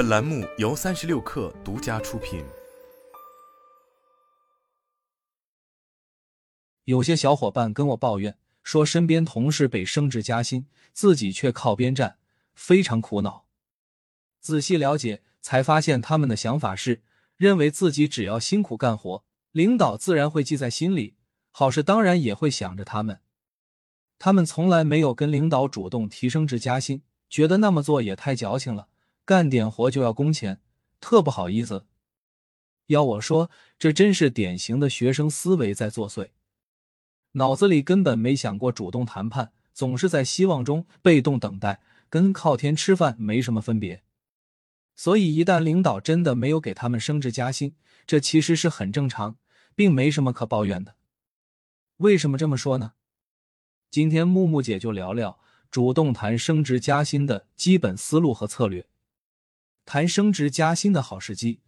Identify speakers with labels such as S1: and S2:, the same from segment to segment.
S1: 本栏目由三十六氪独家出品。
S2: 有些小伙伴跟我抱怨说，身边同事被升职加薪，自己却靠边站，非常苦恼。仔细了解，才发现他们的想法是认为自己只要辛苦干活，领导自然会记在心里，好事当然也会想着他们。他们从来没有跟领导主动提升职加薪，觉得那么做也太矫情了。干点活就要工钱，特不好意思。要我说，这真是典型的学生思维在作祟，脑子里根本没想过主动谈判，总是在希望中被动等待，跟靠天吃饭没什么分别。所以，一旦领导真的没有给他们升职加薪，这其实是很正常，并没什么可抱怨的。为什么这么说呢？今天木木姐就聊聊主动谈升职加薪的基本思路和策略。谈升职加薪的好时机，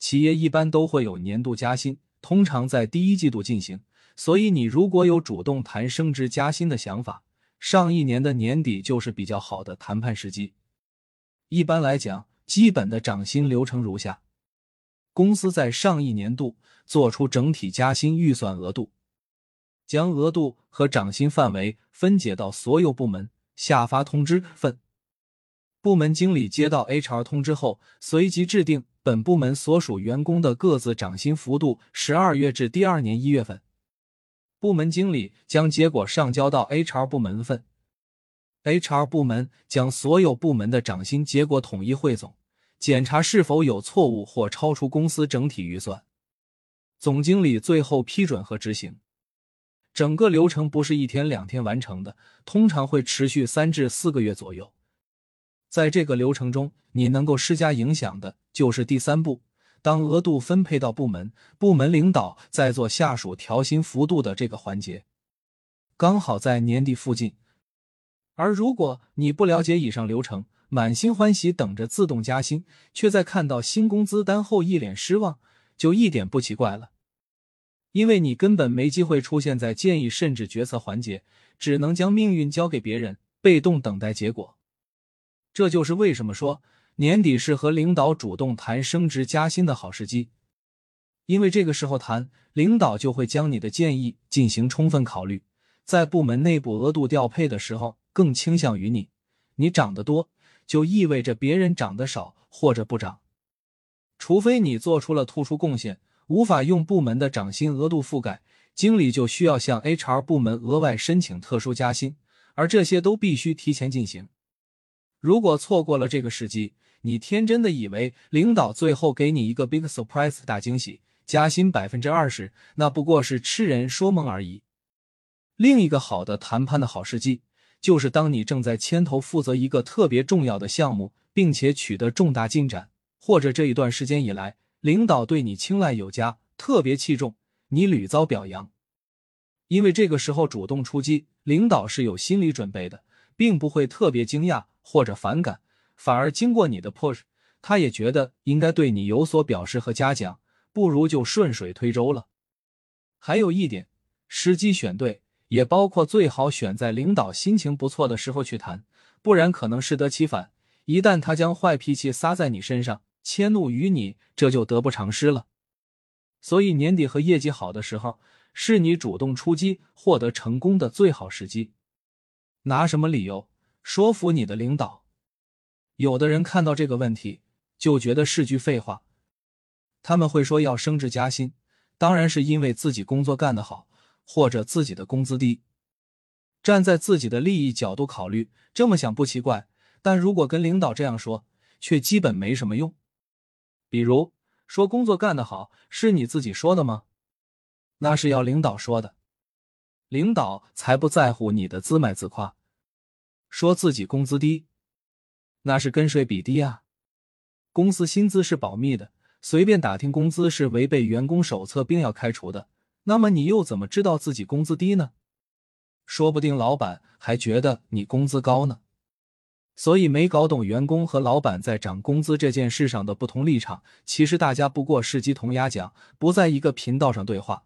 S2: 企业一般都会有年度加薪，通常在第一季度进行。所以，你如果有主动谈升职加薪的想法，上一年的年底就是比较好的谈判时机。一般来讲，基本的涨薪流程如下：公司在上一年度做出整体加薪预算额度，将额度和涨薪范围分解到所有部门，下发通知分。部门经理接到 HR 通知后，随即制定本部门所属员工的各自涨薪幅度。十二月至第二年一月份，部门经理将结果上交到 HR 部门份，HR 部门将所有部门的涨薪结果统一汇总，检查是否有错误或超出公司整体预算，总经理最后批准和执行。整个流程不是一天两天完成的，通常会持续三至四个月左右。在这个流程中，你能够施加影响的就是第三步，当额度分配到部门，部门领导在做下属调薪幅度的这个环节，刚好在年底附近。而如果你不了解以上流程，满心欢喜等着自动加薪，却在看到新工资单后一脸失望，就一点不奇怪了，因为你根本没机会出现在建议甚至决策环节，只能将命运交给别人，被动等待结果。这就是为什么说年底是和领导主动谈升职加薪的好时机，因为这个时候谈，领导就会将你的建议进行充分考虑，在部门内部额度调配的时候更倾向于你。你涨得多，就意味着别人涨得少或者不涨，除非你做出了突出贡献，无法用部门的涨薪额度覆盖，经理就需要向 HR 部门额外申请特殊加薪，而这些都必须提前进行。如果错过了这个时机，你天真的以为领导最后给你一个 big surprise 大惊喜，加薪百分之二十，那不过是痴人说梦而已。另一个好的谈判的好时机，就是当你正在牵头负责一个特别重要的项目，并且取得重大进展，或者这一段时间以来，领导对你青睐有加，特别器重，你屡遭表扬。因为这个时候主动出击，领导是有心理准备的，并不会特别惊讶。或者反感，反而经过你的 push，他也觉得应该对你有所表示和嘉奖，不如就顺水推舟了。还有一点，时机选对，也包括最好选在领导心情不错的时候去谈，不然可能适得其反。一旦他将坏脾气撒在你身上，迁怒于你，这就得不偿失了。所以年底和业绩好的时候，是你主动出击获得成功的最好时机。拿什么理由？说服你的领导，有的人看到这个问题就觉得是句废话。他们会说要升职加薪，当然是因为自己工作干得好，或者自己的工资低。站在自己的利益角度考虑，这么想不奇怪。但如果跟领导这样说，却基本没什么用。比如说工作干得好，是你自己说的吗？那是要领导说的，领导才不在乎你的自卖自夸。说自己工资低，那是跟谁比低啊？公司薪资是保密的，随便打听工资是违背员工手册并要开除的。那么你又怎么知道自己工资低呢？说不定老板还觉得你工资高呢。所以没搞懂员工和老板在涨工资这件事上的不同立场。其实大家不过是鸡同鸭讲，不在一个频道上对话。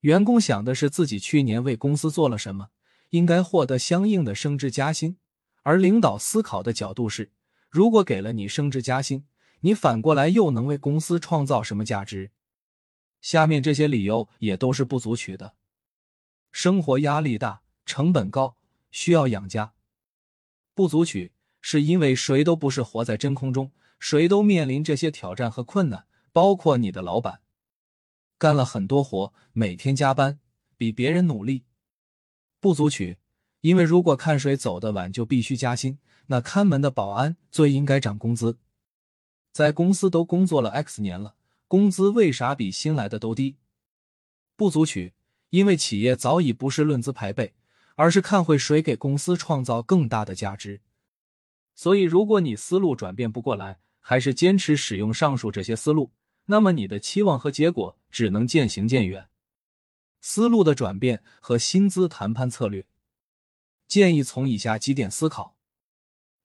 S2: 员工想的是自己去年为公司做了什么。应该获得相应的升职加薪，而领导思考的角度是：如果给了你升职加薪，你反过来又能为公司创造什么价值？下面这些理由也都是不足取的：生活压力大，成本高，需要养家。不足取是因为谁都不是活在真空中，谁都面临这些挑战和困难，包括你的老板，干了很多活，每天加班，比别人努力。不足取，因为如果看谁走得晚就必须加薪，那看门的保安最应该涨工资。在公司都工作了 X 年了，工资为啥比新来的都低？不足取，因为企业早已不是论资排辈。而是看会谁给公司创造更大的价值。所以，如果你思路转变不过来，还是坚持使用上述这些思路，那么你的期望和结果只能渐行渐远。思路的转变和薪资谈判策略，建议从以下几点思考：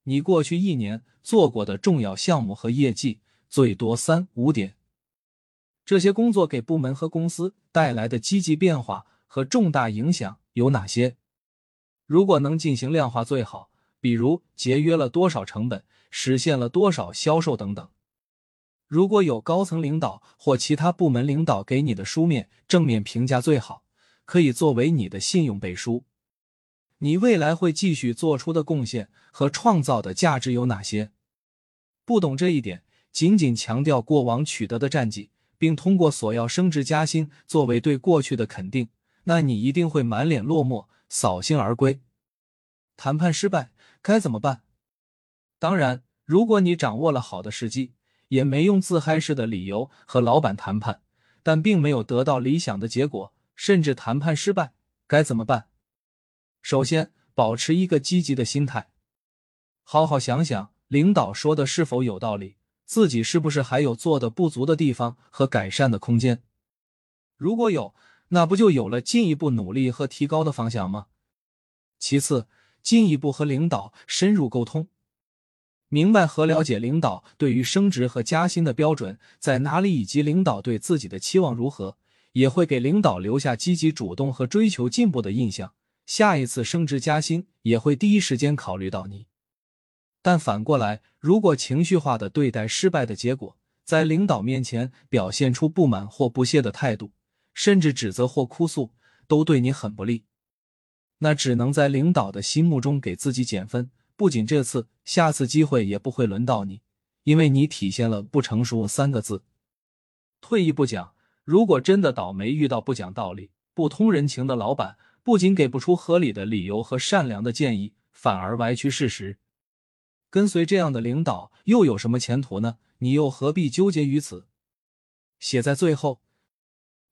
S2: 你过去一年做过的重要项目和业绩，最多三五点。这些工作给部门和公司带来的积极变化和重大影响有哪些？如果能进行量化最好，比如节约了多少成本，实现了多少销售等等。如果有高层领导或其他部门领导给你的书面正面评价最好，可以作为你的信用背书。你未来会继续做出的贡献和创造的价值有哪些？不懂这一点，仅仅强调过往取得的战绩，并通过索要升职加薪作为对过去的肯定，那你一定会满脸落寞。扫兴而归，谈判失败该怎么办？当然，如果你掌握了好的时机，也没用自嗨式的理由和老板谈判，但并没有得到理想的结果，甚至谈判失败，该怎么办？首先，保持一个积极的心态，好好想想领导说的是否有道理，自己是不是还有做的不足的地方和改善的空间？如果有。那不就有了进一步努力和提高的方向吗？其次，进一步和领导深入沟通，明白和了解领导对于升职和加薪的标准在哪里，以及领导对自己的期望如何，也会给领导留下积极主动和追求进步的印象。下一次升职加薪也会第一时间考虑到你。但反过来，如果情绪化的对待失败的结果，在领导面前表现出不满或不屑的态度。甚至指责或哭诉都对你很不利，那只能在领导的心目中给自己减分。不仅这次，下次机会也不会轮到你，因为你体现了不成熟三个字。退一步讲，如果真的倒霉遇到不讲道理、不通人情的老板，不仅给不出合理的理由和善良的建议，反而歪曲事实，跟随这样的领导又有什么前途呢？你又何必纠结于此？写在最后。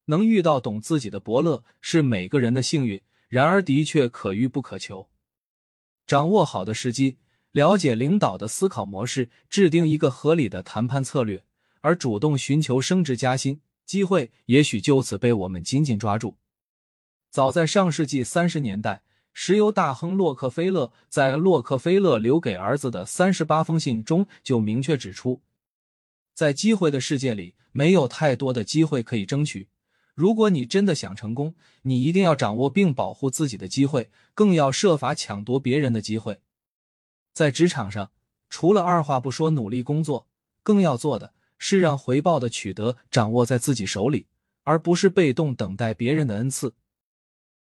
S2: 能遇到懂自己的伯乐是每个人的幸运，然而的确可遇不可求。掌握好的时机，了解领导的思考模式，制定一个合理的谈判策略，而主动寻求升职加薪，机会也许就此被我们紧紧抓住。早在上世纪三十年代，石油大亨洛克菲勒在洛克菲勒留给儿子的三十八封信中就明确指出，在机会的世界里，没有太多的机会可以争取。如果你真的想成功，你一定要掌握并保护自己的机会，更要设法抢夺别人的机会。在职场上，除了二话不说努力工作，更要做的是让回报的取得掌握在自己手里，而不是被动等待别人的恩赐。